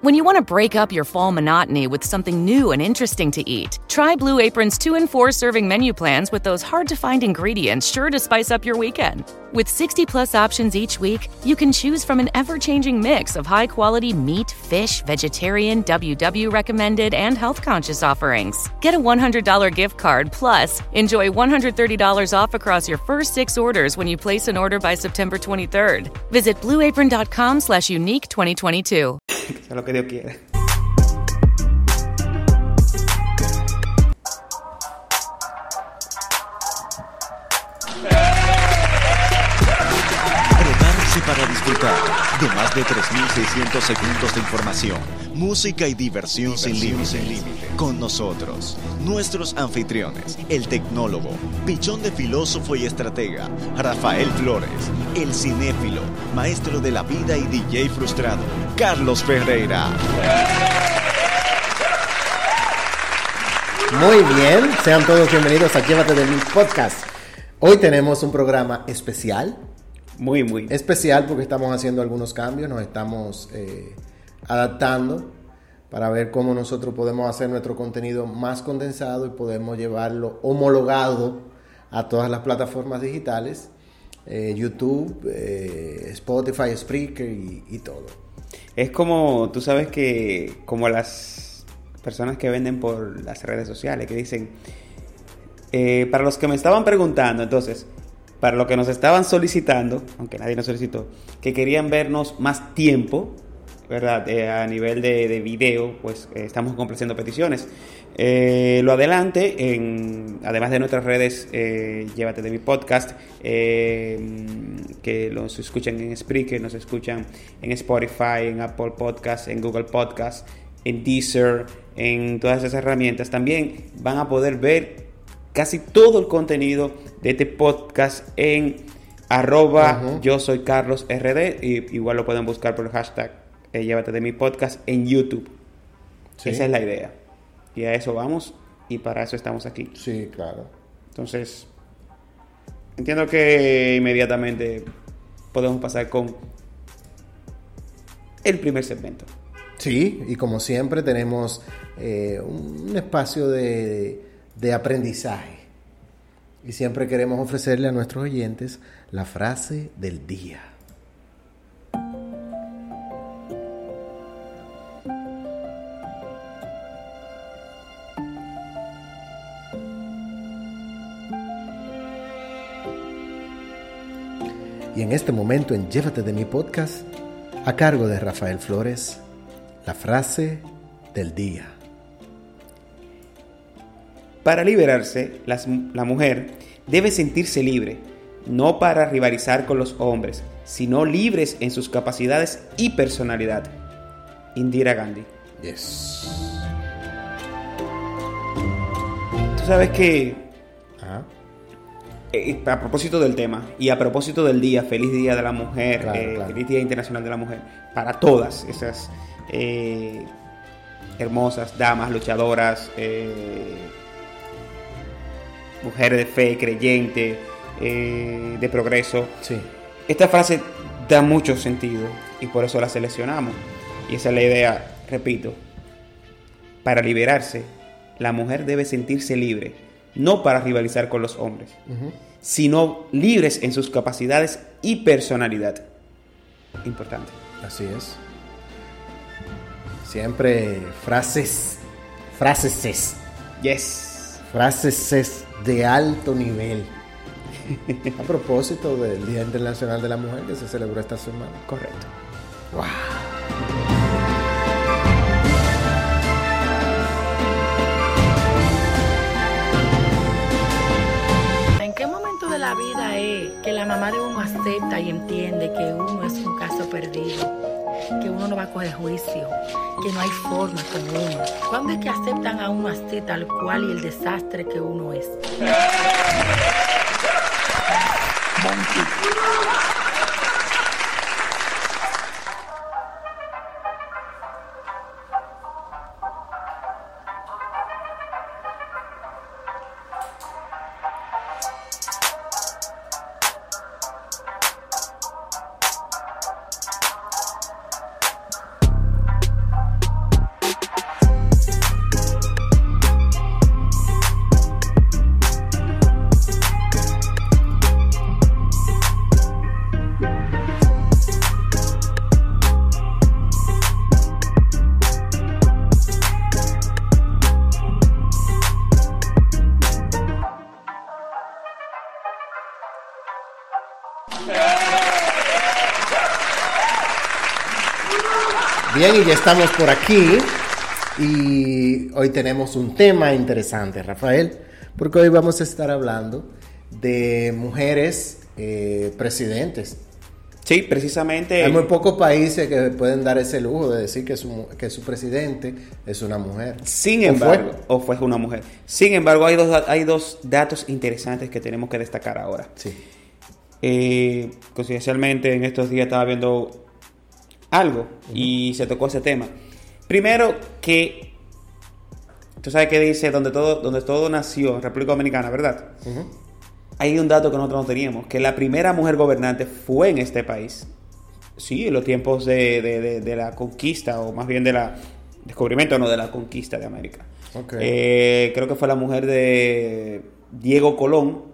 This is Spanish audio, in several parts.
When you want to break up your fall monotony with something new and interesting to eat, try Blue Apron's 2 and 4 serving menu plans with those hard to find ingredients sure to spice up your weekend. With 60 plus options each week, you can choose from an ever changing mix of high quality meat, fish, vegetarian, WW recommended, and health conscious offerings. Get a $100 gift card plus enjoy $130 off across your first six orders when you place an order by September 23rd. Visit blueapron.com slash unique 2022. lo que Prepárense para disfrutar de más de 3.600 segundos de información, música y diversión, sin límites. Con nosotros, nuestros anfitriones, el tecnólogo, pichón de filósofo y estratega, Rafael Flores, el cinéfilo, maestro de la vida y DJ frustrado, Carlos Ferreira. Muy bien, sean todos bienvenidos a Llévate de mi podcast. Hoy tenemos un programa especial. Muy, muy. Especial porque estamos haciendo algunos cambios, nos estamos eh, adaptando para ver cómo nosotros podemos hacer nuestro contenido más condensado y podemos llevarlo homologado a todas las plataformas digitales, eh, YouTube, eh, Spotify, Spreaker y, y todo. Es como, tú sabes que, como las personas que venden por las redes sociales, que dicen, eh, para los que me estaban preguntando, entonces, para los que nos estaban solicitando, aunque nadie nos solicitó, que querían vernos más tiempo, ¿verdad? Eh, a nivel de, de video, pues eh, estamos complaciendo peticiones. Eh, lo adelante, además de nuestras redes, llévate de mi podcast, que los escuchan en Spreaker, nos escuchan en Spotify, en Apple Podcast, en Google Podcast, en Deezer, en todas esas herramientas. También van a poder ver casi todo el contenido de este podcast en arroba yo soy Carlos RD. Y igual lo pueden buscar por el hashtag eh, llévate de mi podcast en YouTube. Sí. Esa es la idea. Y a eso vamos y para eso estamos aquí. Sí, claro. Entonces, entiendo que inmediatamente podemos pasar con el primer segmento. Sí, y como siempre tenemos eh, un espacio de, de aprendizaje. Y siempre queremos ofrecerle a nuestros oyentes la frase del día. Y en este momento en Llévate de mi podcast, a cargo de Rafael Flores, la frase del día. Para liberarse, las- la mujer debe sentirse libre, no para rivalizar con los hombres, sino libres en sus capacidades y personalidad. Indira Gandhi. Yes. Tú sabes que Ajá. Eh, a propósito del tema y a propósito del día, feliz día de la mujer, Claro, eh, claro. feliz día internacional de la mujer, para todas esas eh, hermosas damas, luchadoras, mujeres de fe, creyente, eh, de progreso. Sí. Esta frase da mucho sentido y por eso la seleccionamos. Y esa es la idea, repito, para liberarse, la mujer debe sentirse libre, no para rivalizar con los hombres, sino libres en sus capacidades y personalidad. Importante. Así es. Siempre frases, frases, Yes. frases de alto nivel. A propósito del Día Internacional de la Mujer que se celebró esta semana. Correcto. ¿En qué momento de la vida es que la mamá de uno acepta y entiende que uno es un perdido? Que uno no va a coger juicio, que no hay forma con uno. ¿Cuándo es que aceptan a uno así, tal cual y el desastre que uno es? Bien, y ya estamos por aquí. Y hoy tenemos un tema interesante, Rafael, porque hoy vamos a estar hablando de mujeres eh, presidentes. Sí, precisamente. Hay muy pocos países que pueden dar ese lujo de decir que su, que su presidente es una mujer. Sin embargo, o fue? una mujer. Sin embargo, hay dos, hay dos datos interesantes que tenemos que destacar ahora. Sí. Eh, coincidencialmente, en estos días estaba viendo algo y se tocó ese tema. Primero que tú sabes que dice donde todo donde todo nació República Dominicana, ¿verdad? Hay un dato que nosotros no teníamos, que la primera mujer gobernante fue en este país. Sí, en los tiempos de, la conquista, o más bien de la descubrimiento, no de la conquista de América. Eh, creo que fue la mujer de Diego Colón,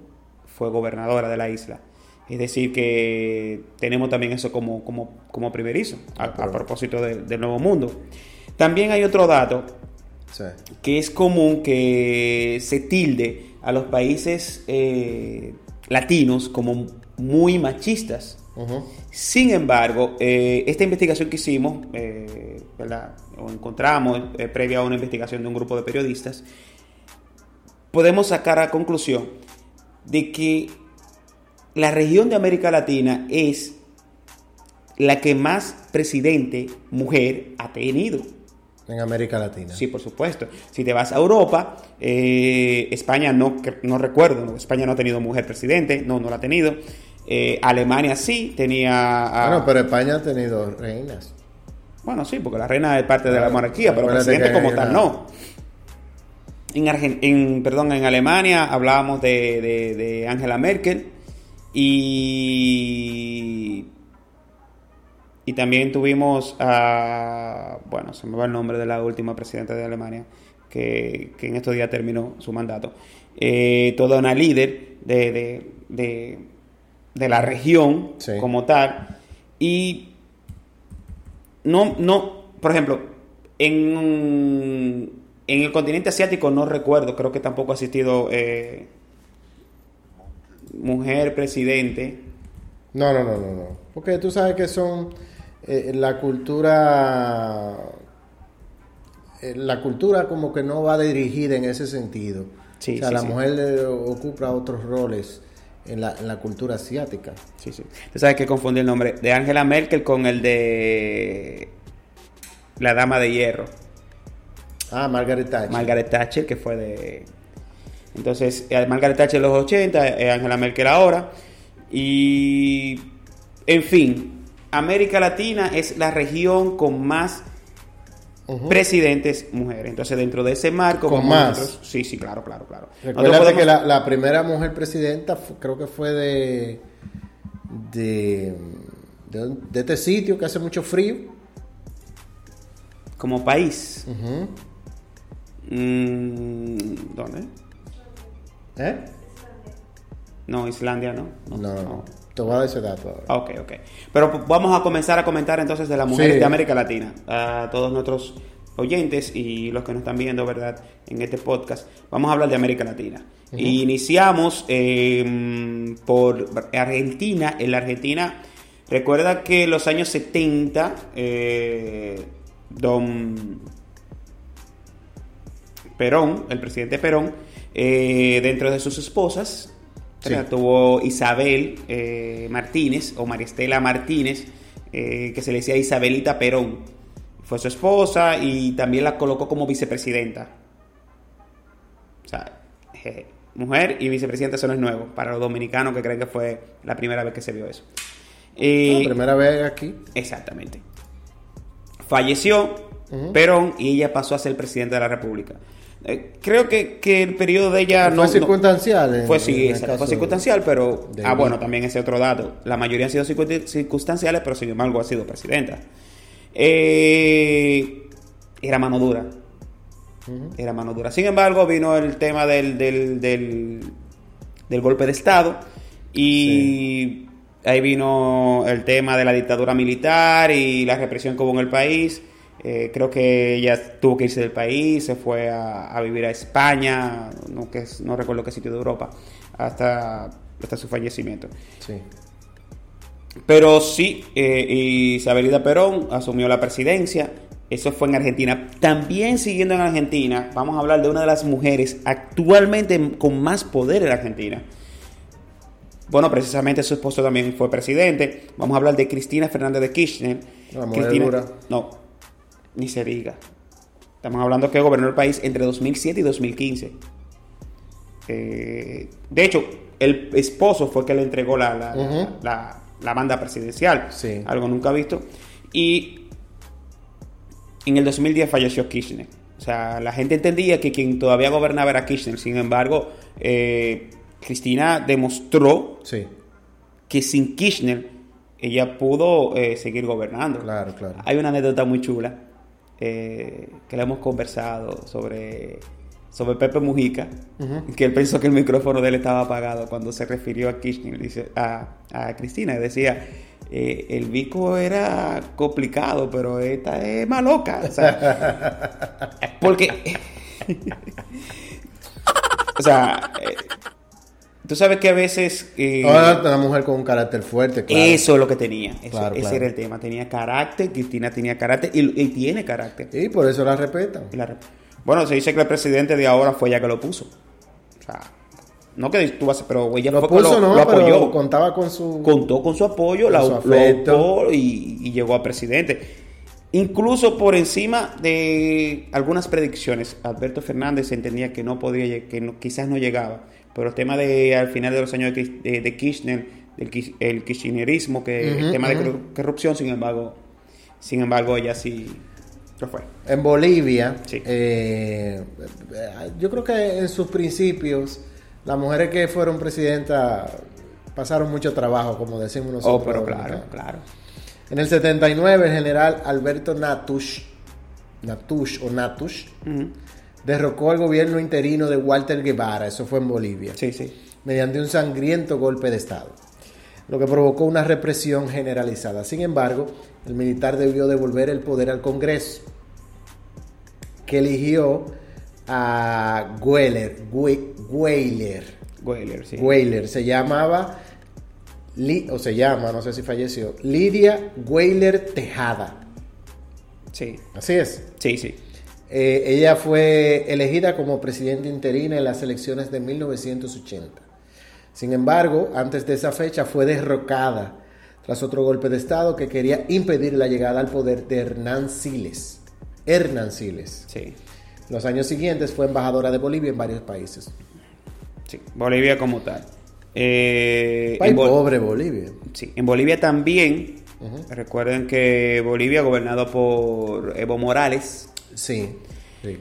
fue gobernadora de la isla. Es decir, que tenemos también eso como, como, como primerizo, a, propósito del Nuevo Mundo. También hay otro dato que es común que se tilde a los países eh, latinos como muy machistas. Sin embargo, eh, esta investigación que hicimos, eh, o encontramos previa a una investigación de un grupo de periodistas, podemos sacar a conclusión de que la región de América Latina es la que más presidente mujer ha tenido. En América Latina. Sí, por supuesto. Si te vas a Europa, eh, España no, no recuerdo, España no ha tenido mujer presidente, no, no la ha tenido. Eh, Alemania sí tenía... bueno, pero España ha tenido reinas. Bueno, sí, porque la reina es parte de la monarquía, pero presidente como tal no. En, en, perdón, en Alemania hablábamos de, de Angela Merkel, y, y también tuvimos a, bueno, se me va el nombre de la última presidenta de Alemania, que, en estos días terminó su mandato. Eh, toda una líder de, de, la región como tal. Y no, no, por ejemplo, en, en el continente asiático no recuerdo, creo que tampoco ha asistido... Eh, mujer presidente. No, no, no, no, no. Porque tú sabes que son eh, la cultura. Eh, la cultura como que no va dirigida en ese sentido. Sí, o sea, la mujer ocupa otros roles en la, en la cultura asiática. Sí, sí. Tú sabes que confundí el nombre de Angela Merkel con el de la Dama de Hierro. Ah, Margaret Thatcher. Margaret Thatcher, que fue de entonces, eh, Margaret Thatcher en los 80, eh, Angela Merkel ahora. Y, en fin, América Latina es la región con más presidentes mujeres. Entonces, dentro de ese marco... ¿Con más? sí, sí, claro, claro, claro. Recuerda que la, primera mujer presidenta creo que fue de, de, de, este sitio que hace mucho frío. Como país. Mm, ¿Dónde? ¿Eh? No, Islandia no. No, no. no. Te voy a dato Ok, ok. Pero vamos a comenzar a comentar entonces de las mujeres de América Latina. A todos nuestros oyentes y los que nos están viendo, ¿verdad? En este podcast. Vamos a hablar de América Latina. Iniciamos em, por Argentina. En la Argentina, recuerda que en los años 70, eh, don Perón, el presidente Perón, eh, dentro de sus esposas, tuvo Isabel eh, Martínez o Maristela Martínez, eh, que se le decía Isabelita Perón. Fue su esposa y también la colocó como vicepresidenta. O sea, mujer y vicepresidenta, eso no es nuevo para los dominicanos que creen que fue la primera vez que se vio eso. la primera vez aquí. Exactamente. Falleció Perón y ella pasó a ser presidenta de la República. Eh, creo que, el periodo de ella no... Fue circunstancial. fue, sí, fue circunstancial, pero... Ah, bueno, también ese otro dato. La mayoría han sido circunstanciales, pero sin embargo ha sido presidenta. Eh, era mano dura. Era mano dura. Sin embargo, vino el tema del, del, del, golpe de Estado y ahí vino el tema de la dictadura militar y la represión que hubo en el país. Eh, creo que ella tuvo que irse del país, se fue a, vivir a España, no, que no recuerdo qué sitio de Europa, hasta, hasta su fallecimiento. Sí. Pero sí, eh, Isabelita Perón asumió la presidencia. Eso fue en Argentina. También siguiendo en Argentina, vamos a hablar de una de las mujeres actualmente con más poder en Argentina. Bueno, precisamente su esposo también fue presidente. Vamos a hablar de Cristina Fernández de Kirchner. Cristina, no, ni se diga. Estamos hablando que gobernó el país entre 2007 y 2015. Eh, de hecho, el esposo fue el que le entregó la, la, la, banda presidencial. Algo nunca visto. Y en el 2010 falleció Kirchner. O sea, la gente entendía que quien todavía gobernaba era Kirchner. Sin embargo, eh, Cristina demostró que sin Kirchner ella pudo eh, seguir gobernando. Claro, claro. Hay una anécdota muy chula eh, que le hemos conversado sobre, sobre Pepe Mujica, que él pensó que el micrófono de él estaba apagado cuando se refirió a Kirchner, dice, a, a Cristina, decía, eh, el bico era complicado, pero esta es más loca. porque... o sea, Tú sabes que a veces... Eh, una mujer con un carácter fuerte, claro. Eso es lo que tenía. ese era el tema. Tenía carácter, Cristina tenía carácter y, tiene carácter. Y por eso la respetan. bueno, se dice que el presidente de ahora fue ella que lo puso. O sea, no que tú vas pero ella lo puso, no, lo apoyó. contaba con su... Contó con su apoyo, la, lo y, y llegó a presidente. Incluso por encima de algunas predicciones, Alberto Fernández entendía que no podía, que quizás no llegaba pero el tema de al final de los años de, Kirchner, del, el kirchnerismo, que el tema de corrupción, sin embargo, sin embargo, ella sí lo fue. En Bolivia, eh, yo creo que en sus principios, las mujeres que fueron presidentas pasaron mucho trabajo, como decimos oh, nosotros. Oh, pero claro, claro. En el 79, el general Alberto Natush, Natush o Natush, derrocó al gobierno interino de Walter Guevara, eso fue en Bolivia, sí, sí. mediante un sangriento golpe de Estado, lo que provocó una represión generalizada. Sin embargo, el militar debió devolver el poder al Congreso, que eligió a Gueler, Gueiler, Gueiler, sí. Se llamaba, o se llama, no sé si falleció, Lidia Gueiler Tejada. Sí. Así es. Sí, sí. Eh, ella fue elegida como presidenta interina en las elecciones de 1980. Sin embargo, antes de esa fecha fue derrocada tras otro golpe de Estado que quería impedir la llegada al poder de Hernán Siles. Hernán Siles. Sí. Los años siguientes fue embajadora de Bolivia en varios países. Sí, Bolivia como tal. Eh, pobre Bolivia. Sí, en Bolivia también. Recuerden que Bolivia, gobernado por Evo Morales, Sí, sí.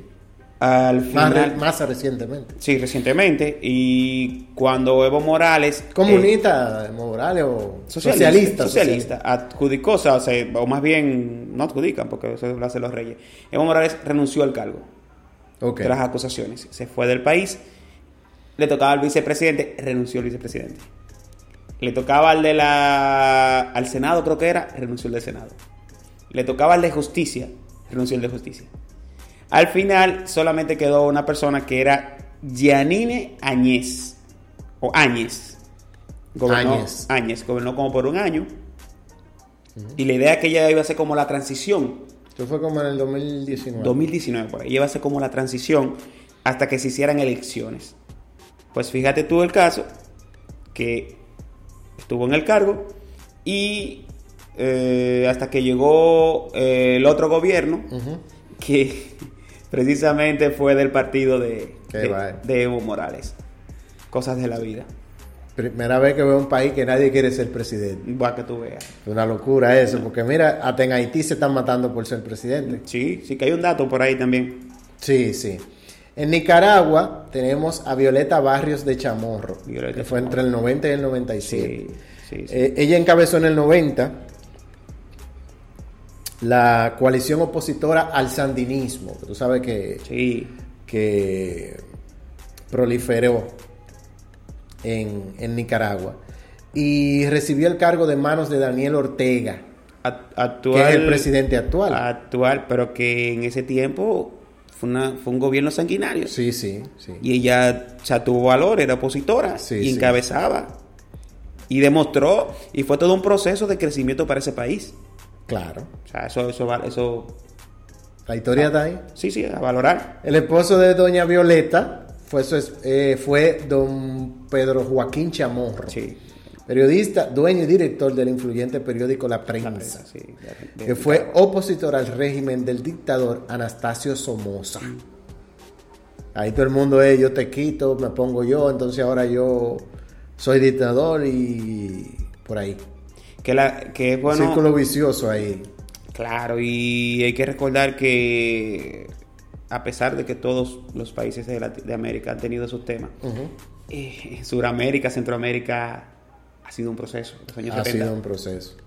Al final, más, recientemente. Sí, recientemente. Y cuando Evo Morales. ¿Comunista Evo Morales o socialista? Socialista. Adjudicó, o, sea, o más bien, no adjudican porque eso lo hacen los reyes. Evo Morales renunció al cargo. Okay. Tras acusaciones. Se fue del país. Le tocaba al vicepresidente, renunció al vicepresidente. Le tocaba al de la al Senado, creo que era, renunció al del Senado. Le tocaba al de justicia, renunció al de justicia. Al final solamente quedó una persona que era Yanine Añez. O Áñez. Gobernó, Áñez. Gobernó como por un año. Y la idea es que ella iba a ser como la transición. Esto fue como en el 2019. 2019, por ahí. Iba a ser como la transición hasta que se hicieran elecciones. Pues fíjate tú el caso, que estuvo en el cargo y eh, hasta que llegó eh, el otro gobierno, que precisamente fue del partido de, de, Evo Morales. Cosas de la vida. Primera vez que veo un país que nadie quiere ser presidente. Va que tú veas. Una locura eso, porque mira, hasta en Haití se están matando por ser presidente. Sí, sí que hay un dato por ahí también. Sí, sí. En Nicaragua tenemos a Violeta Barrios de Chamorro, que fue entre el 90 y el 97. Sí, eh, ella encabezó en el 90 la coalición opositora al sandinismo, que tú sabes que, sí. que proliferó en, Nicaragua, y recibió el cargo de manos de Daniel Ortega, actual, que es el presidente actual. Actual, pero que en ese tiempo fue, una, fue un gobierno sanguinario. Sí, sí, sí. Y ella ya tuvo valor, era opositora y encabezaba. Y demostró, y fue todo un proceso de crecimiento para ese país. Claro. O sea, eso, eso, eso, La historia está ahí. sí, sí, a valorar. El esposo de doña Violeta fue, su eh, fue don Pedro Joaquín Chamorro. Sí. Periodista, dueño y director del influyente periódico La Prensa. La prensa, sí, que fue opositor al régimen del dictador Anastasio Somoza. Ahí todo el mundo es, yo te quito, me pongo yo, entonces ahora yo soy dictador y por ahí. Que, la, que bueno. Círculo vicioso ahí. Claro, y hay que recordar que a pesar de que todos los países de, América han tenido sus temas, eh, en Sudamérica, Centroamérica ha sido un proceso. Los años Ha 70. sido un proceso.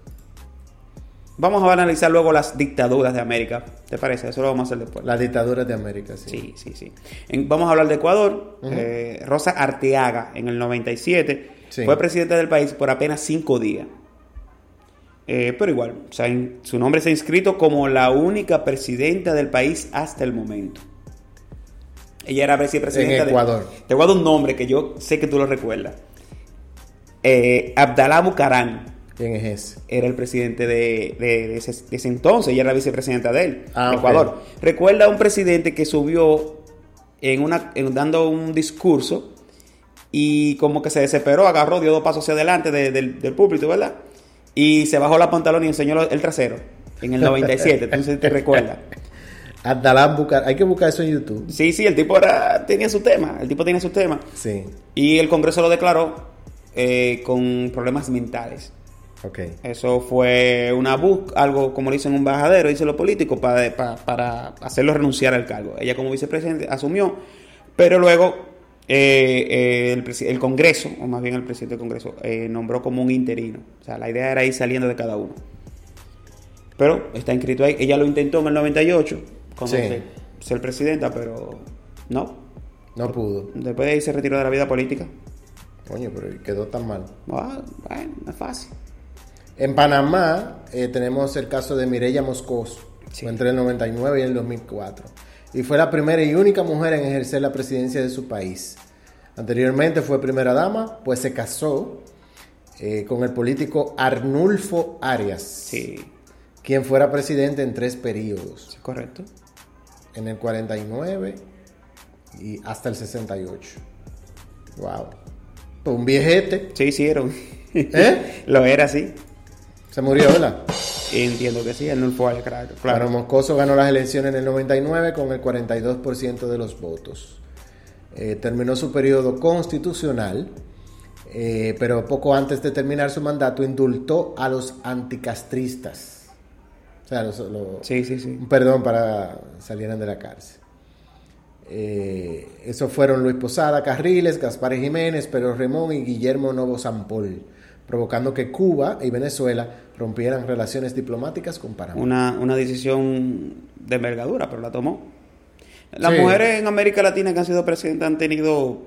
Vamos a analizar luego las dictaduras de América. ¿Te parece? Eso lo vamos a hacer después. Las dictaduras de América, sí. Sí, sí, sí. En- vamos a hablar de Ecuador. Eh, Rosa Arteaga, en el 97, Sí. fue presidenta del país por apenas cinco días. Eh, pero igual, o sea, en- su nombre se ha inscrito como la única presidenta del país hasta el momento. Ella era vicepresidenta En de- Ecuador. Te voy a dar un nombre que yo sé que tú lo recuerdas. Eh, Abdalá Bucarán ¿Quién es ese? era el presidente de, de- de ese, de ese entonces, ella era vicepresidenta de él, Ah, de. Ecuador. Recuerda a un presidente que subió en una, en- dando un discurso y como que se desesperó, agarró, dio dos pasos hacia adelante de- del, del púlpito, ¿verdad? Y se bajó la pantalón y enseñó el trasero en el 97, entonces te recuerda. Abdalán Bucar. Hay que buscar eso en YouTube. Sí, sí, el tipo era, tenía su tema, el tipo tenía su tema. Sí. Y el Congreso lo declaró eh, con problemas mentales. Ok. Eso fue una bus, algo como le dicen un bajadero, dicen los políticos, para, para, para hacerlo renunciar al cargo. Ella como vicepresidente asumió, pero luego eh, eh, el, el Congreso, o más bien el presidente del Congreso, eh, nombró como un interino. O sea, la idea era ir saliendo de cada uno. Pero está inscrito ahí. Ella lo intentó en el 98, como Sí. ser, ser presidenta, pero no. No pudo. Después de ahí se retiró de la vida política. Coño, pero quedó tan mal. Ah, bueno, no es fácil. En Panamá tenemos el caso de Mireya Moscoso. Sí. Entre el 99 y el 2004. Y fue la primera y única mujer en ejercer la presidencia de su país. Anteriormente fue primera dama, pues se casó eh, con el político Arnulfo Arias, Sí, quien fuera presidente en tres periodos. sí, correcto. En el 49 y hasta el 68. Wow. Pues un viejete. Sí, hicieron. ¿Eh? Lo era, sí. Se murió, ¿verdad? Entiendo que sí, él no fue al claro. Claro, claro. Moscoso ganó las elecciones en el 99 con el 42% de los votos. Eh, terminó su periodo constitucional, eh, pero poco antes de terminar su mandato indultó a los anticastristas. O sea, los, los- Sí, sí, sí. un perdón para salieran de la cárcel. Eh, esos fueron Luis Posada Carriles, Gaspar Jiménez, Pedro Remón y Guillermo Novo Sampol, provocando que Cuba y Venezuela rompieran relaciones diplomáticas con Panamá. Una, una decisión de envergadura, pero la tomó. Las Sí. mujeres en América Latina que han sido presidentas han tenido, o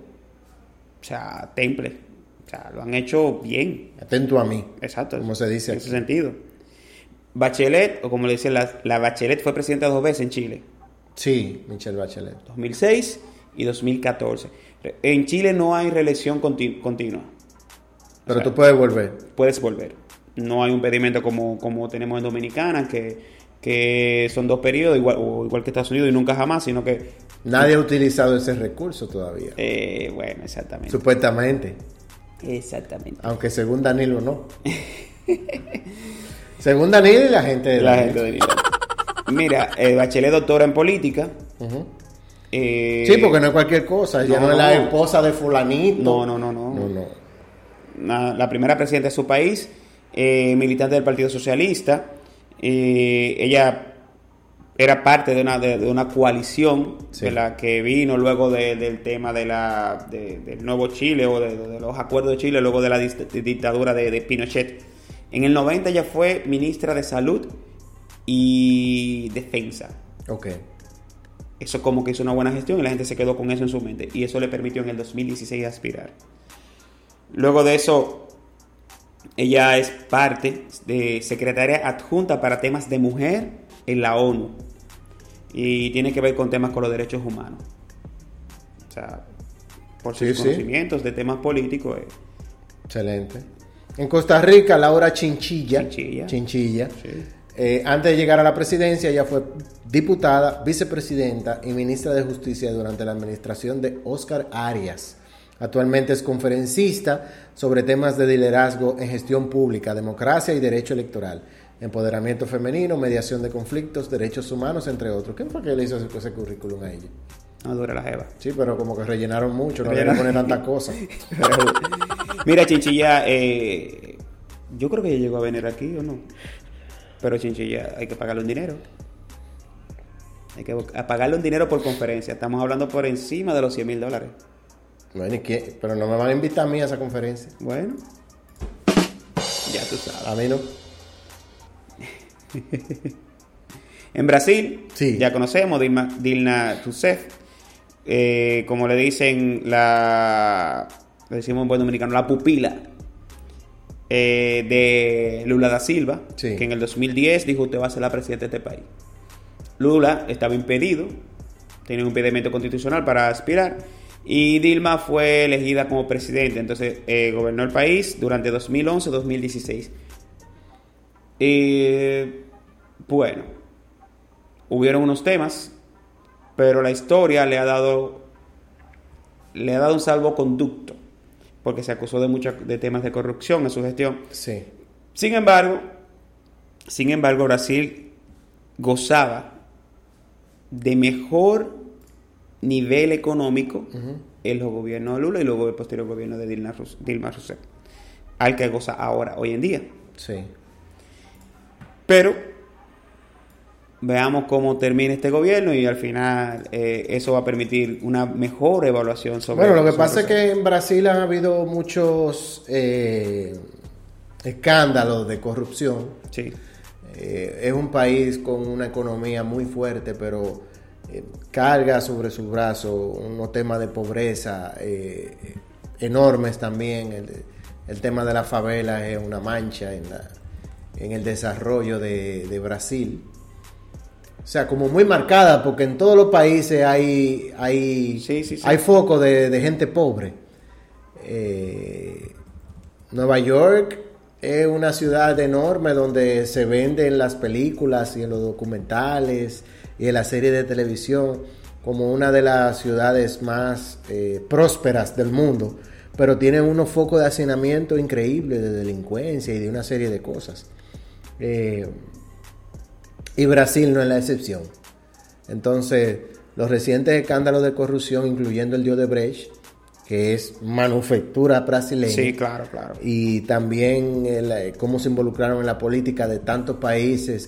sea, temple. O sea, lo han hecho bien. Atento a mí. Exacto. Como se dice En aquí. ese sentido. Bachelet, o como le dicen, la, la Bachelet fue presidenta dos veces en Chile. Sí, Michelle Bachelet. 2006 y 2014. En Chile no hay reelección conti- continua. Pero O sea, tú puedes volver. puedes volver. No hay un pedimento como, como tenemos en Dominicana, que, que son dos periodos, igual, o igual que Estados Unidos, y nunca jamás, sino que, Nadie ha utilizado ese recurso todavía. eh, bueno, exactamente. Supuestamente. Exactamente. Aunque según Danilo no. según Danilo y la gente de La gente de. Mira, eh, Bachelet doctora en política. Eh, Sí, porque no es cualquier cosa. Ya no, no, es la esposa de fulanito. No, no, no, no. No, no. La, primera presidenta de su país, eh, militante del Partido Socialista. eh, ella era parte de una, de, de una coalición Sí. de la que vino luego de- del tema de la, de- del nuevo Chile o de, los acuerdos de Chile, luego de la dictadura de, de Pinochet. En el 90 ella fue ministra de Salud y Defensa. Ok. Eso como que hizo una buena gestión y la gente se quedó con eso en su mente. Y eso le permitió en el 2016 aspirar. Luego de eso, ella es parte de secretaria adjunta para temas de mujer en la ONU. Y tiene que ver con temas con los derechos humanos. O sea, por sus Sí, sí. conocimientos de temas políticos. eh, Excelente. En Costa Rica, Laura Chinchilla. Chinchilla. Chinchilla. Sí. Eh, antes de llegar a la presidencia, ella fue diputada, vicepresidenta y ministra de Justicia durante la administración de Oscar Arias. Actualmente es conferencista sobre temas de liderazgo en gestión pública, democracia y derecho electoral, empoderamiento femenino, mediación de conflictos, derechos humanos, entre otros. ¿Quién fue que le hizo ese, ese currículum a ella? No dura la jeva. Sí, pero como que rellenaron mucho, no le poner tantas cosas. Mira, Chinchilla, eh, yo creo que ella llegó a venir aquí o no. Pero Chinchilla hay que pagarle un dinero. Hay que pagarle un dinero por conferencia. Estamos hablando por encima de los 100 mil dólares. Bueno, ¿y qué? Pero no me van a invitar a mí a esa conferencia. Bueno, ya tú sabes. A mí no. En Brasil, Sí. ya conocemos Dilma, Dilma Rousseff, eh, como le dicen la, le decimos en buen dominicano, la pupila eh, de Lula da Silva, Sí. que en el 2010 dijo usted va a ser la presidenta de este país. Lula estaba impedido, tenía un impedimento constitucional para aspirar, y Dilma fue elegida como presidente, entonces eh, gobernó el país durante 2011-2016. Eh, bueno, hubieron unos temas, pero la historia le ha dado le ha dado un salvoconducto porque se acusó de muchos de temas de corrupción en su gestión. Sí. Sin embargo, sin embargo Brasil gozaba de mejor nivel económico en los gobiernos de Lula y luego el posterior gobierno de Dilma, Dilma Rousseff, al que goza ahora, hoy en día. Sí. Pero veamos cómo termina este gobierno y al final eh, eso va a permitir una mejor evaluación sobre. Bueno, lo que pasa es que en Brasil han habido muchos eh, escándalos de corrupción. Sí, Eh, es un país con una economía muy fuerte, pero eh, carga sobre sus brazos unos temas de pobreza eh, enormes también. El, el tema de la favela es una mancha en, la- en el desarrollo de, de Brasil. O sea, como muy marcada, porque en todos los países hay, hay, Sí, sí, sí. hay foco de, de gente pobre. Eh, Nueva York es una ciudad enorme donde se venden las películas y en los documentales y en la serie de televisión como una de las ciudades más eh, prósperas del mundo, pero tiene unos focos de hacinamiento increíbles de delincuencia y de una serie de cosas. Eh, y Brasil no es la excepción. Entonces, los recientes escándalos de corrupción, incluyendo el de Odebrecht, que es manufactura brasileña, sí, claro, claro. y también el, eh, cómo se involucraron en la política de tantos países.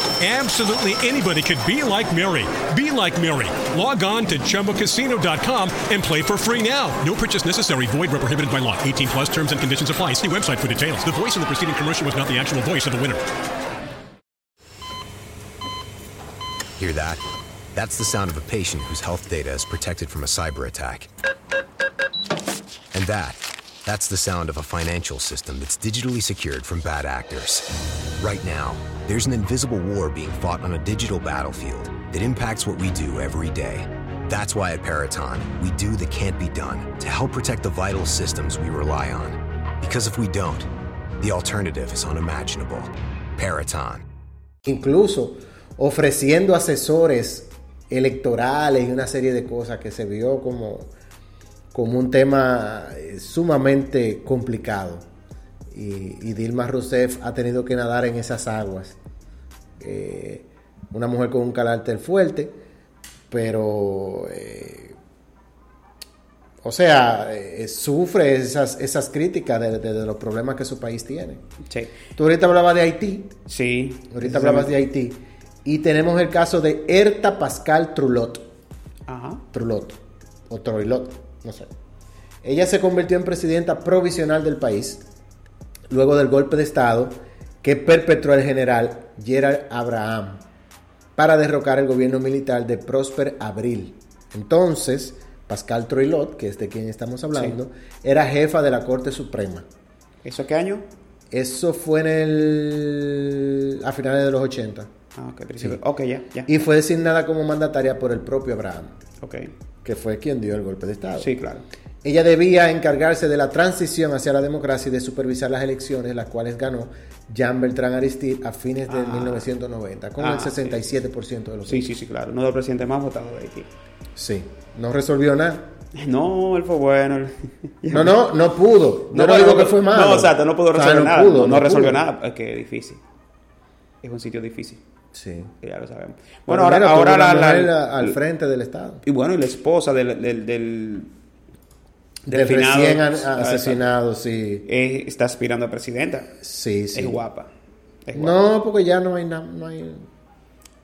Absolutely anybody could be like Mary. Be like Mary. Log on to ChumbaCasino.com and play for free now. No purchase necessary. Void where prohibited by law. 18 plus terms and conditions apply. See website for details. The voice in the preceding commercial was not the actual voice of the winner. Hear that? That's the sound of a patient whose health data is protected from a cyber attack. And that, that's the sound of a financial system that's digitally secured from bad actors. Right now, there's an invisible war being fought on a digital battlefield that impacts what we do every day. That's why at Paraton, we do the can't be done to help protect the vital systems we rely on. Because if we don't, the alternative is unimaginable. Paraton. incluso ofreciendo asesores electorales y una serie de cosas que se vio como, como un tema eh, sumamente complicado. Y, y Dilma Rousseff ha tenido que nadar en esas aguas. Eh, una mujer con un carácter fuerte, pero, eh, o sea, eh, sufre esas, esas críticas de, de- de los problemas que su país tiene. Sí, Tú ahorita hablabas de Haití, sí. Ahorita hablabas de Haití. Y tenemos el caso de Erta Pascal Trulot. Ajá. Trulot. O Troilot. No sé. Ella se convirtió en presidenta provisional del país. Luego del golpe de Estado que perpetró el general Gerard Abraham. Para derrocar el gobierno militar de Prosper Abril. Entonces, Pascal Troilot, que es de quien estamos hablando, era jefa de la Corte Suprema. ¿Eso qué año? Eso fue en el... a finales de los 80. Ah, ok, principio. Ok, ya, ya. Y fue designada como mandataria por el propio Abraham, Ok. Que fue quien dio el golpe de Estado. Sí, claro. Ella debía encargarse de la transición hacia la democracia y de supervisar las elecciones, las cuales ganó Jean Bertrand Aristide a fines de 1990, con Ah, el 67% de los Sí, votos. sí, sí, claro. Uno de los presidentes más votados de Haití. Sí. No resolvió nada. No, él fue bueno. No, no, no pudo. No, bueno, digo que fue malo. No, exacto, no pudo O sea, resolver no nada. pudo, no, no resolvió nada. Es que es difícil. Es un sitio difícil. Sí. Ya lo sabemos. Bueno, ahora, mira, ahora la, al frente del Estado. Y bueno, y la esposa del, del, del, Del recién asesinado, sí. está aspirando a presidenta. Sí, sí. Es guapa. Es guapa. No, porque ya no hay nada. No hay...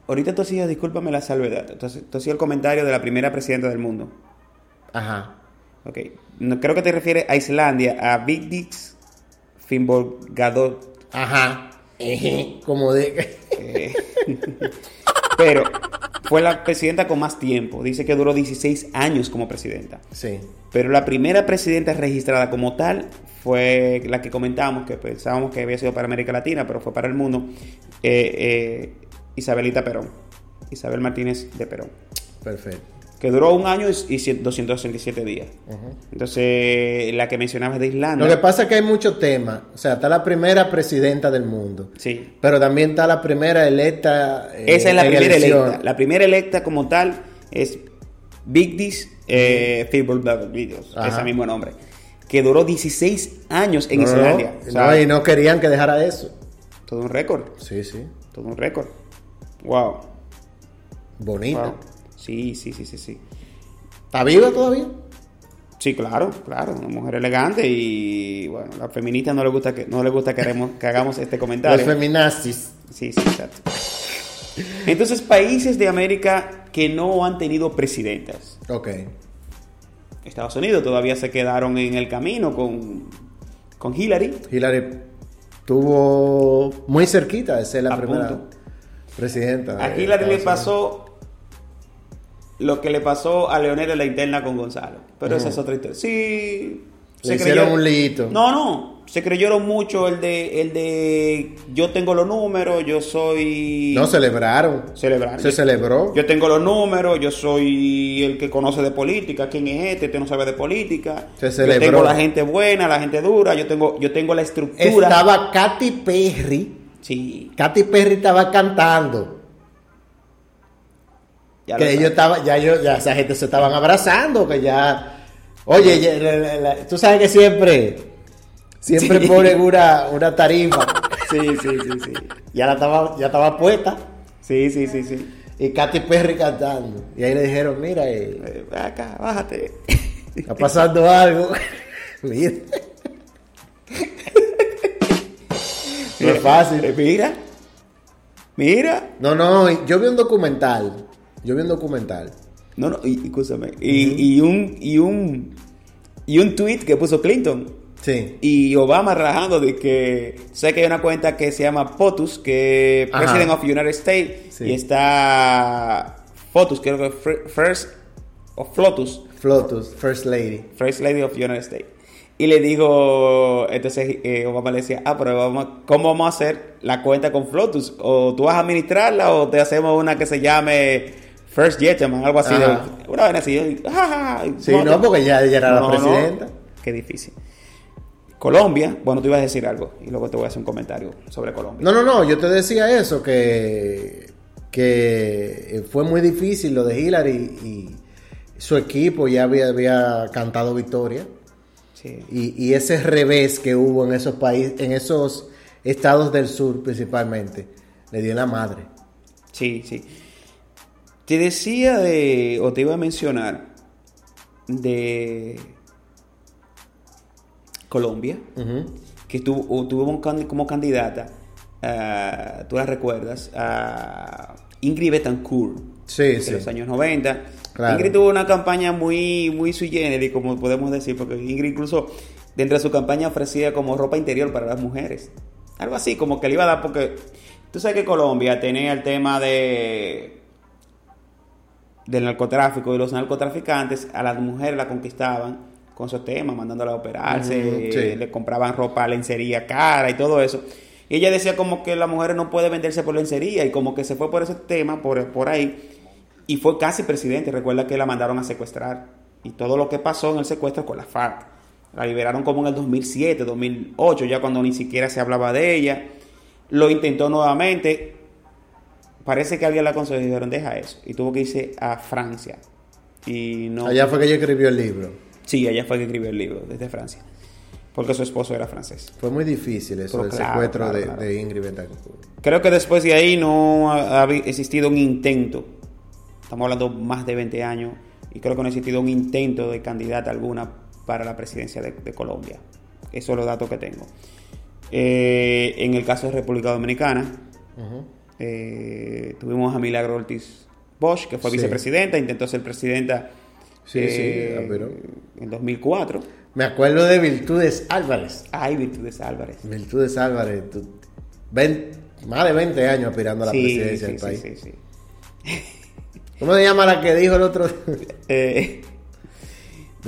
Ahorita tú hacías, discúlpame la salvedad. Entonces, tú hacías el comentario de la primera presidenta del mundo. Ajá. Ok. No, creo que te refieres a Islandia, a Vigdis Finnbogadóttir. Ajá. Como de. Eh, Pero fue la presidenta con más tiempo. Dice que duró 16 años como presidenta. Sí. Pero la primera presidenta registrada como tal fue la que comentábamos, que pensábamos que había sido para América Latina, pero fue para el mundo, eh, eh, Isabelita Perón. Isabel Martínez de Perón. Perfecto. Que duró un año y y 267 días. Entonces, la que mencionabas de Islandia. Lo que pasa es que hay muchos temas. O sea, está la primera presidenta del mundo. Sí. Pero también está la primera electa. eh, Esa es la primera elección. electa. La primera electa como tal es Vigdis eh, Ajá. ese mismo nombre. Que duró 16 años en No, no, Islandia. O sea, no, y no querían que dejara eso. Todo un récord. Sí, sí. Todo un récord. Wow. Bonita. Wow. Sí, sí, sí, sí, sí. ¿Está viva todavía? Sí, claro, claro, una mujer elegante y bueno, a las feministas no les gusta que no les gusta que, haremos- que hagamos este Los comentario. feminazis. Sí, sí, exacto. Entonces, países de América que no han tenido presidentas. Ok. Estados Unidos todavía se quedaron en el camino con, con Hillary. Hillary estuvo muy cerquita de ser la A primera punto. presidenta. A Hillary le pasó lo que le pasó a Leonel en la interna con Gonzalo. Pero esa es otra historia. Sí. Le hicieron un liito. No, no. Se creyeron mucho el de, el de yo tengo los números, yo soy... No, celebraron. Celebrar. Se celebró. Yo tengo los números, yo soy el que conoce de política. ¿Quién es este? Este no sabe de política. Se Yo celebró. tengo la gente buena, la gente dura. Yo tengo, yo tengo la estructura. Estaba Katy Perry. Sí. Katy Perry estaba cantando. Ya que ellos estaban, ya, yo, ya esa gente se estaban abrazando, que ya. Oye, ya- la- la- la- tú sabes que siempre, siempre Sí. ponen una, una tarifa. Sí, sí, sí, sí. Ya la estaba, ya estaba puesta. Sí, sí, sí, sí. Y Katy Perry cantando. Y ahí le dijeron, mira, eh, Eh, acá, bájate. está pasando algo. mira. No es Eh, fácil. Mira. Mira. No, no, yo vi un documental. Yo vi un documental. No, no, y, escúchame. Y, y un, y un, y un tweet que puso Clinton. Sí. Y Obama relajando de que sé que hay una cuenta que se llama POTUS, que Ajá. President of United States, Sí. y está FOTUS, creo que First o FLOTUS, Flotus, First Lady. First Lady of United States. Y le digo, entonces eh, Obama le decía, ah, pero vamos, ¿cómo vamos a hacer la cuenta con Flotus? ¿O tú vas a administrarla o te hacemos una que se llame First Gentleman, algo así? De, una vez así. y, "Ja, ja, ja", y Sí, no, porque ya ella era la no, presidenta. Qué difícil. Colombia, bueno, tú ibas a decir algo y luego te voy a hacer un comentario sobre Colombia. No, no, no, yo te decía eso, que, que fue muy difícil lo de Hillary y su equipo ya había, había cantado victoria. Sí. Y, y ese revés que hubo en esos países, en esos estados del sur principalmente, le dio la madre. Sí, sí. Te decía de, o te iba a mencionar, de Colombia, que tuvo, o tuvo un can- como candidata, ah, tú la recuerdas, a Ingrid Betancourt, Sí, de sí. los años 90. Claro. Ingrid tuvo una campaña muy, muy sui generis, como podemos decir, porque Ingrid incluso dentro de su campaña ofrecía como ropa interior para las mujeres. Algo así, como que le iba a dar, porque tú sabes que Colombia tenía el tema de del narcotráfico y los narcotraficantes a las mujeres la conquistaban con esos temas, mandándola a operarse, sí. le compraban ropa, lencería cara y todo eso. Y ella decía como que las mujeres no pueden venderse por lencería y como que se fue por ese tema, por, por ahí, y fue casi presidente. Recuerda que la mandaron a secuestrar y todo lo que pasó en el secuestro con la FARC. La liberaron como en el 2007, 2008, ya cuando ni siquiera se hablaba de ella. Lo intentó nuevamente. Parece que alguien la aconsejó y dijeron, deja eso. Y tuvo que irse a Francia. Y no... Allá fue que ella escribió el libro. Sí, ella fue que escribió el libro desde Francia. Porque su esposo era francés. Fue muy difícil eso, Pero el claro, secuestro claro, de, claro. de Ingrid Betancourt. Creo que después de ahí no ha, existido un intento. Estamos hablando más de 20 años. Y creo que no ha existido un intento de candidata alguna para la presidencia de, de Colombia. Esos son los datos que tengo. Eh, en el caso de República Dominicana, eh, tuvimos a Milagro Ortiz Bosch, que fue Sí. vicepresidenta, intentó ser presidenta Sí, eh, sí, pero- en 2004. Me acuerdo de Virtudes Álvarez. Ay, Virtudes Álvarez. Virtudes Álvarez, más de 20 años aspirando a la presidencia del país. ¿Cómo se llama la que dijo el otro? Eh,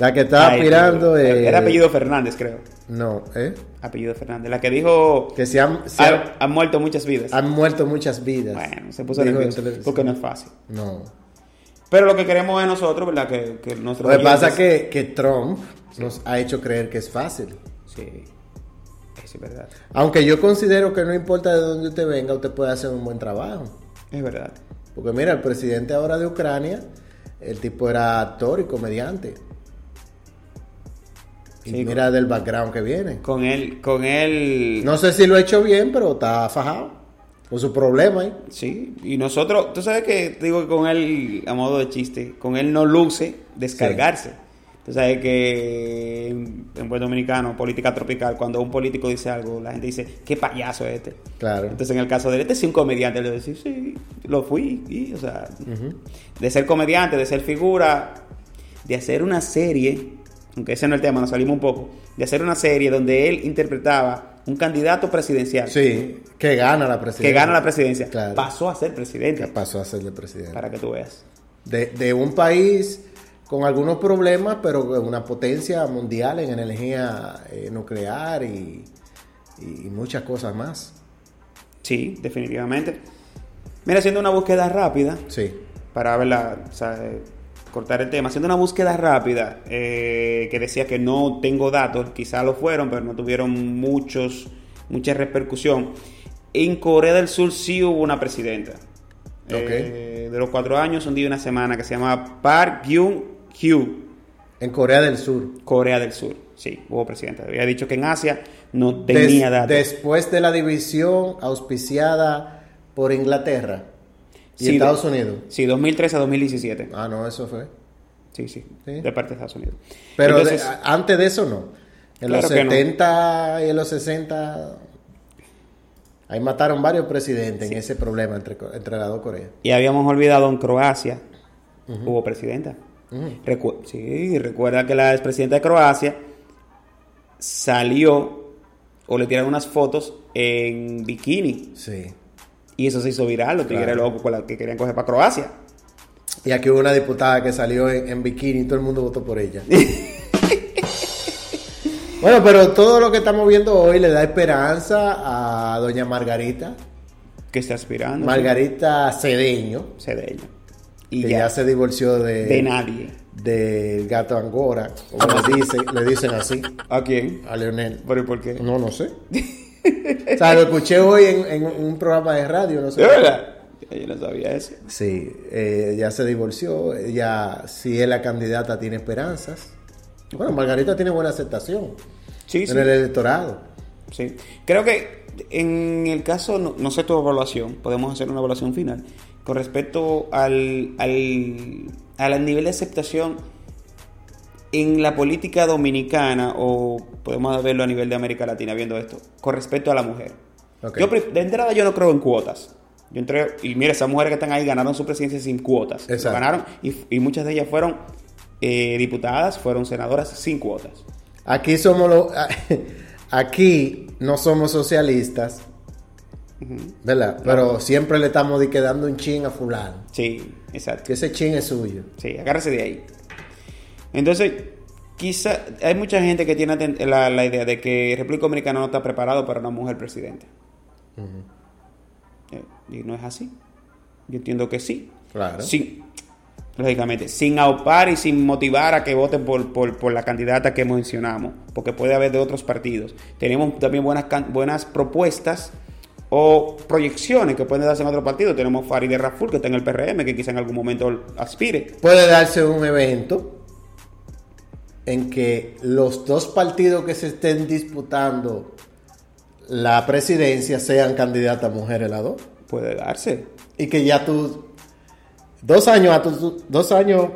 la que estaba ay, aspirando. eh, Era apellido Fernández, creo. No, ¿eh? Apellido Fernández. La que dijo Que se han, se "Han- han, han muerto muchas vidas. han muerto muchas vidas. Bueno, se puso nervioso porque no es fácil. No. Pero lo que queremos es nosotros, ¿verdad? Que, que nuestros Lo que pasa es que, que Trump nos ha hecho creer que es fácil. Sí, eso es verdad. Aunque yo considero que no importa de dónde usted venga, usted puede hacer un buen trabajo. Es verdad. Porque mira, el presidente ahora de Ucrania, el tipo era actor y comediante. Y Sí, mira del background que viene. Con él, con él... No sé si lo ha hecho bien, pero está fajado. Con su problema ahí. Sí, y nosotros, tú sabes que digo que con él, a modo de chiste, con él no luce descargarse. Tú sabes que en en buen dominicano, política tropical, cuando un político dice algo, la gente dice, qué payaso es este. Claro. Entonces, en el caso de él, este sí un comediante, le decir, sí, lo fui. Y, o sea, de ser comediante, de ser figura, de hacer una serie, aunque ese no es el tema, nos salimos un poco, de hacer una serie donde él interpretaba un candidato presidencial Sí, que gana la presidencia. que gana la presidencia, Claro. pasó a ser presidente. Que pasó a ser el presidente. Para que tú veas. De, de un país con algunos problemas, pero con una potencia mundial en energía eh, nuclear y, y muchas cosas más. Sí, definitivamente. Mira, haciendo una búsqueda rápida, Sí. para verla, o sea, cortar el tema, haciendo una búsqueda rápida, eh, que decía que no tengo datos, quizá lo fueron, pero no tuvieron muchos, mucha repercusión. En Corea del Sur sí hubo una presidenta. Eh, de los cuatro años, un día y una semana, que se llama Park Gyun-hyo. En Corea del Sur. Corea del Sur, sí, hubo presidenta. Había dicho que en Asia no tenía Des- datos. Después de la división auspiciada por Inglaterra y Sí, Estados Unidos. Sí, 2013 a 2017. Ah, no, eso fue. Sí, sí, Sí. de parte de Estados Unidos. Pero Entonces, antes de eso no. En Claro los que no. 70 y en los 60 ahí mataron varios presidentes en ese problema entre, entre las dos Coreas. y habíamos olvidado en Croacia, hubo presidenta. Recu- sí, recuerda que la expresidenta de Croacia salió o le tiraron unas fotos en bikini Sí. Y eso se hizo viral, los tigres Claro. locos con la que querían coger para Croacia. Y aquí hubo una diputada que salió en, en bikini y todo el mundo votó por ella. bueno, pero todo lo que estamos viendo hoy le da esperanza a doña Margarita. Que está aspirando. Margarita Cedeño, Cedeño. Y que ya, ya, se divorció de, de nadie. del gato Angora, como le dicen, le dicen así ¿A quién? a Leonel. ¿Pero y por qué? No, no sé. o sea, lo escuché hoy en, en un programa de radio, no sé. ¿De verdad? Yo no sabía eso. Sí, eh, ya se divorció. Ella, si es la candidata, tiene esperanzas. Bueno, Margarita tiene buena aceptación Sí, sí. en el electorado. Sí. Creo que en el caso, no, no sé tu evaluación, podemos hacer una evaluación final con respecto al, al, al nivel de aceptación en la política dominicana o podemos verlo a nivel de América Latina viendo esto, con respecto a la mujer. Yo de entrada yo no creo en cuotas. Yo entré, y mira, esas mujeres que están ahí ganaron su presidencia sin cuotas. Exacto. Ganaron y, y muchas de ellas fueron eh, diputadas, fueron senadoras sin cuotas. Aquí somos los. Aquí no somos socialistas, ¿verdad? Pero siempre le estamos di que dando un chin a fulano. Sí, exacto. Que ese chin es suyo. Sí, agárrese de ahí. Entonces, quizá hay mucha gente que tiene la, la idea de que República Dominicana no está preparado para una mujer presidente. Eh, Y no es así. Yo entiendo que sí. Claro. Sin, lógicamente, sin aupar y sin motivar a que voten por, por, por la candidata que mencionamos, porque puede haber de otros partidos. Tenemos también buenas, buenas propuestas o proyecciones que pueden darse en otro partido. Tenemos Farideh Raful, que está en el PRM, que quizá en algún momento aspire. Puede darse un evento en que los dos partidos que se estén disputando la presidencia sean candidatas mujeres las dos. Puede darse. Y que ya tú, dos años, a tu- dos años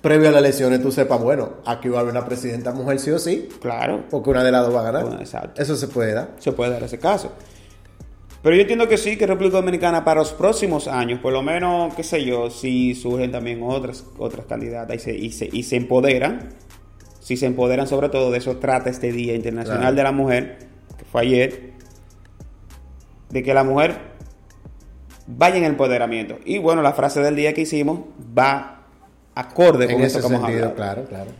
previo a las elecciones, tú sepas, bueno, aquí va a haber una presidenta mujer sí o sí, Claro. porque una de las dos va a ganar. Bueno, exacto. Eso se puede dar. se puede dar ese caso. Pero yo entiendo que sí, que República Dominicana para los próximos años, por lo menos, qué sé yo, si surgen también otras, otras candidatas y se, y, se, y se empoderan, si se empoderan sobre todo, de eso trata este Día Internacional Claro. de la Mujer, que fue ayer, de que la mujer vaya en empoderamiento. Y bueno, la frase del día que hicimos va acorde En con eso que hemos sentido, hablado. claro, claro.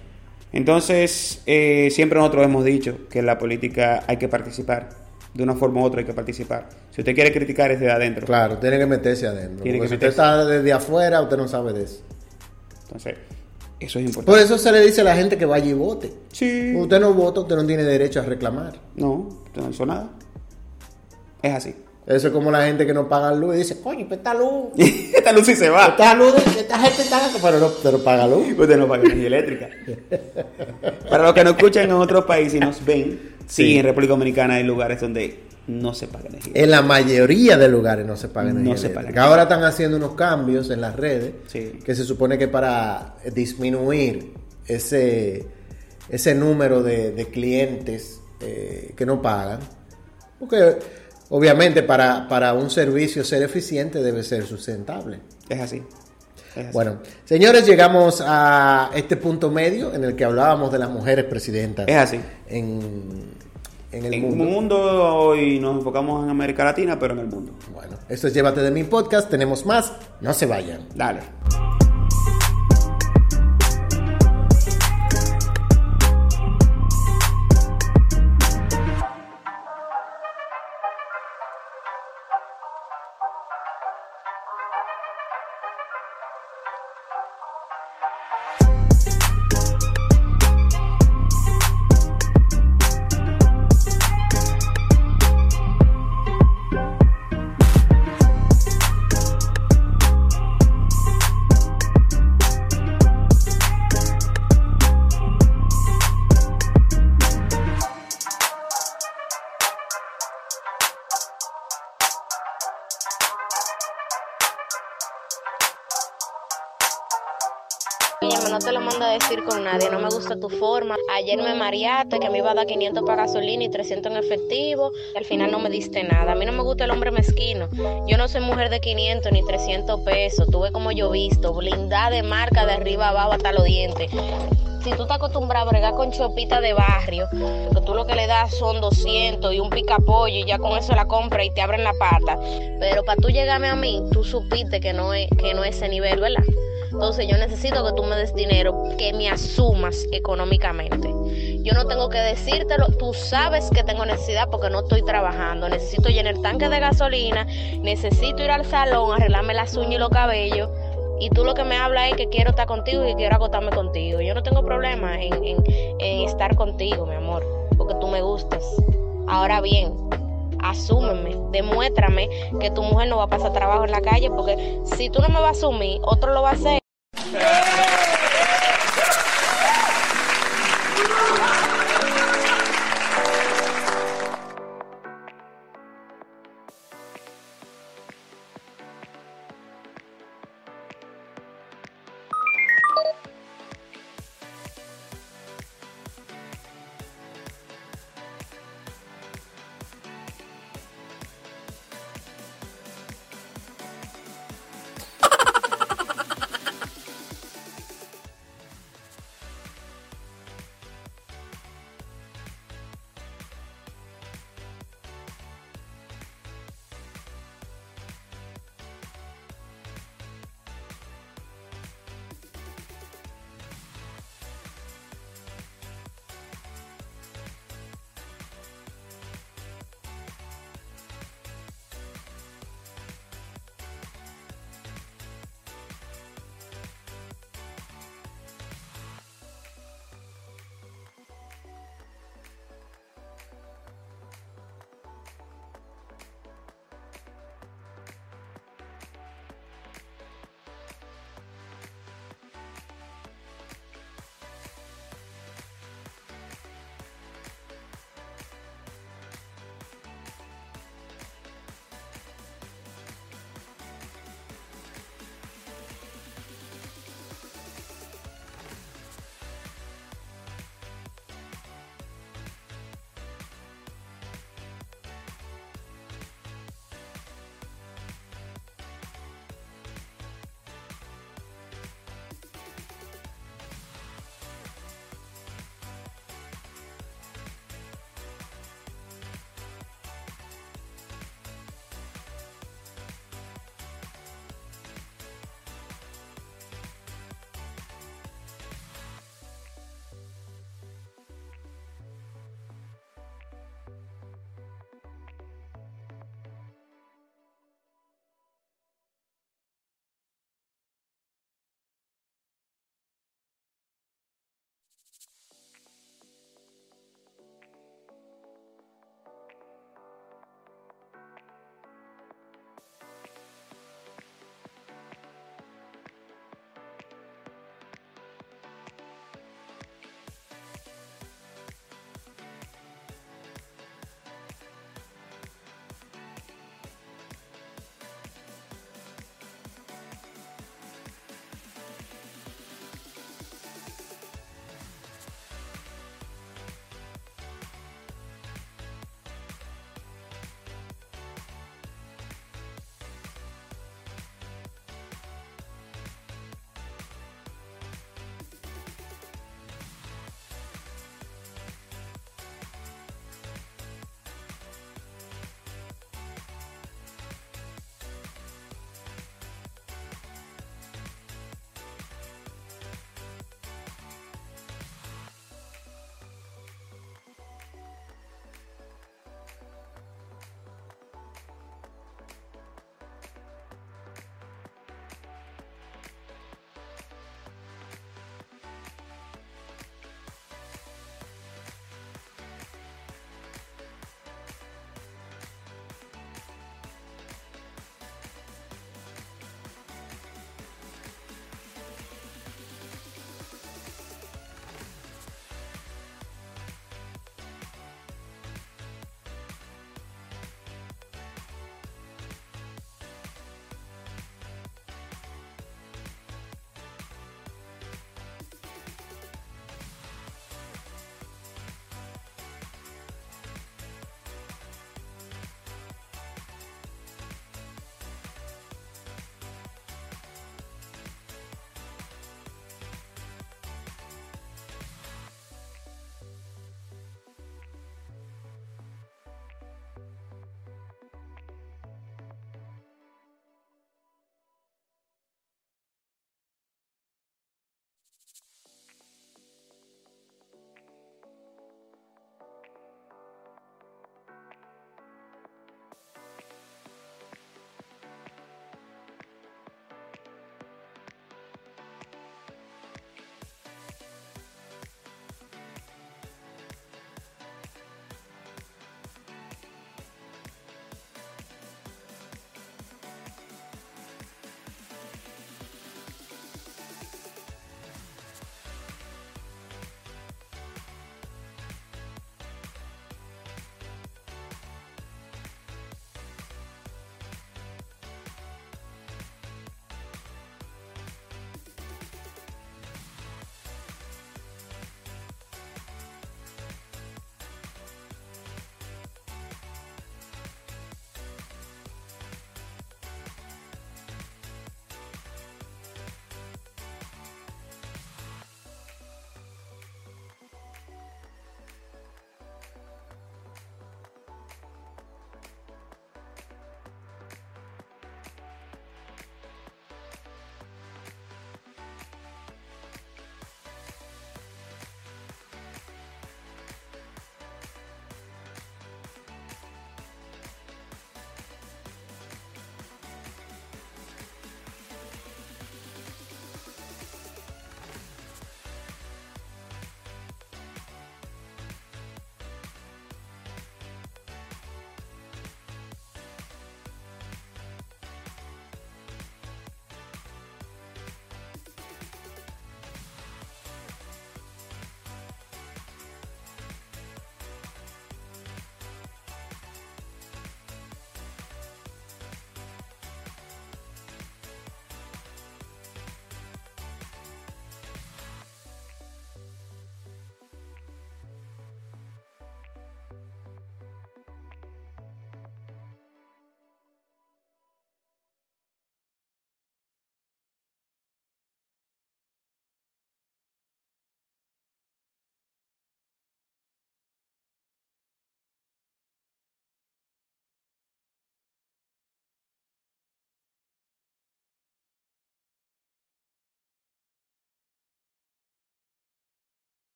Entonces, eh, siempre nosotros hemos dicho que en la política hay que participar. De una forma u otra hay que participar. Si usted quiere criticar es de adentro. Claro, tiene que meterse adentro. Tiene porque que si usted está desde afuera, usted no sabe de eso. Entonces, eso es importante. Por eso se le dice a la gente que vaya y vote. Sí. Usted no vota, usted no tiene derecho a reclamar. No, usted no hizo nada. Es así. Eso es como la gente que no paga luz y dice, coño, pues esta luz. Esta luz sí se va. Esta luz, esta gente está pero no, pero paga luz. Usted no paga energía eléctrica. Para los que no escuchan en otros países y nos ven, sí, en República Dominicana hay lugares donde no se paga energía. En la mayoría de lugares no se paga No energía se eléctrica. paga. Ahora están haciendo unos cambios en las redes Sí. que se supone que para disminuir ese, ese número de, de clientes eh, que no pagan. Porque obviamente para, para un servicio ser eficiente debe ser sustentable. Es así. Bueno, señores, llegamos a este punto medio en el que hablábamos de las mujeres presidentas Es así. en, en el en mundo. mundo hoy nos enfocamos en América Latina, pero en el mundo. Bueno, esto es Llévate de mi podcast. Tenemos más. No se vayan. Dale. Ayer me mareaste que me iba a dar 500 para gasolina y 300 en efectivo. Al final no me diste nada. A mí no me gusta el hombre mezquino. Yo no soy mujer de 500 ni 300 pesos. Tú ves como yo visto, blindada de marca de arriba abajo hasta los dientes. Si tú estás acostumbrado a bregar con chopita de barrio, que tú lo que le das son 200 y un picapollo y ya con eso la compra y te abren la pata. Pero para tú llegarme a mí, tú supiste que no es, que no es ese nivel, ¿verdad? Entonces yo necesito que tú me des dinero, que me asumas económicamente. Yo no tengo que decírtelo, tú sabes que tengo necesidad porque no estoy trabajando. Necesito llenar tanque de gasolina, necesito ir al salón, arreglarme las uñas y los cabellos. Y tú lo que me hablas es que quiero estar contigo y que quiero acotarme contigo. Yo no tengo problema en, en- en estar contigo, mi amor, porque tú me gustas. Ahora bien, asúmeme, demuéstrame que tu mujer no va a pasar trabajo en la calle, porque si tú no me vas a asumir, otro lo va a hacer. Yeah.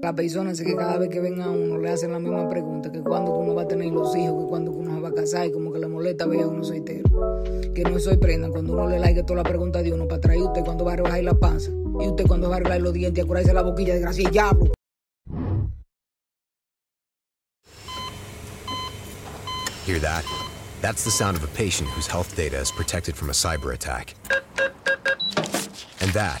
La persona es que cada vez que ven a uno le hacen la misma pregunta, que cuándo uno va a tener los hijos, que cuándo uno se va a casar y como que le molesta ver a uno soltero. Que no sorprendan cuando uno le like toda la pregunta de uno para traer usted cuando va a rebajar la panza y usted cuando va a arreglar los dientes y a la boquilla de gracia y diablo. Hear that? That's the sound of a patient whose health data is protected from a cyber attack. And that,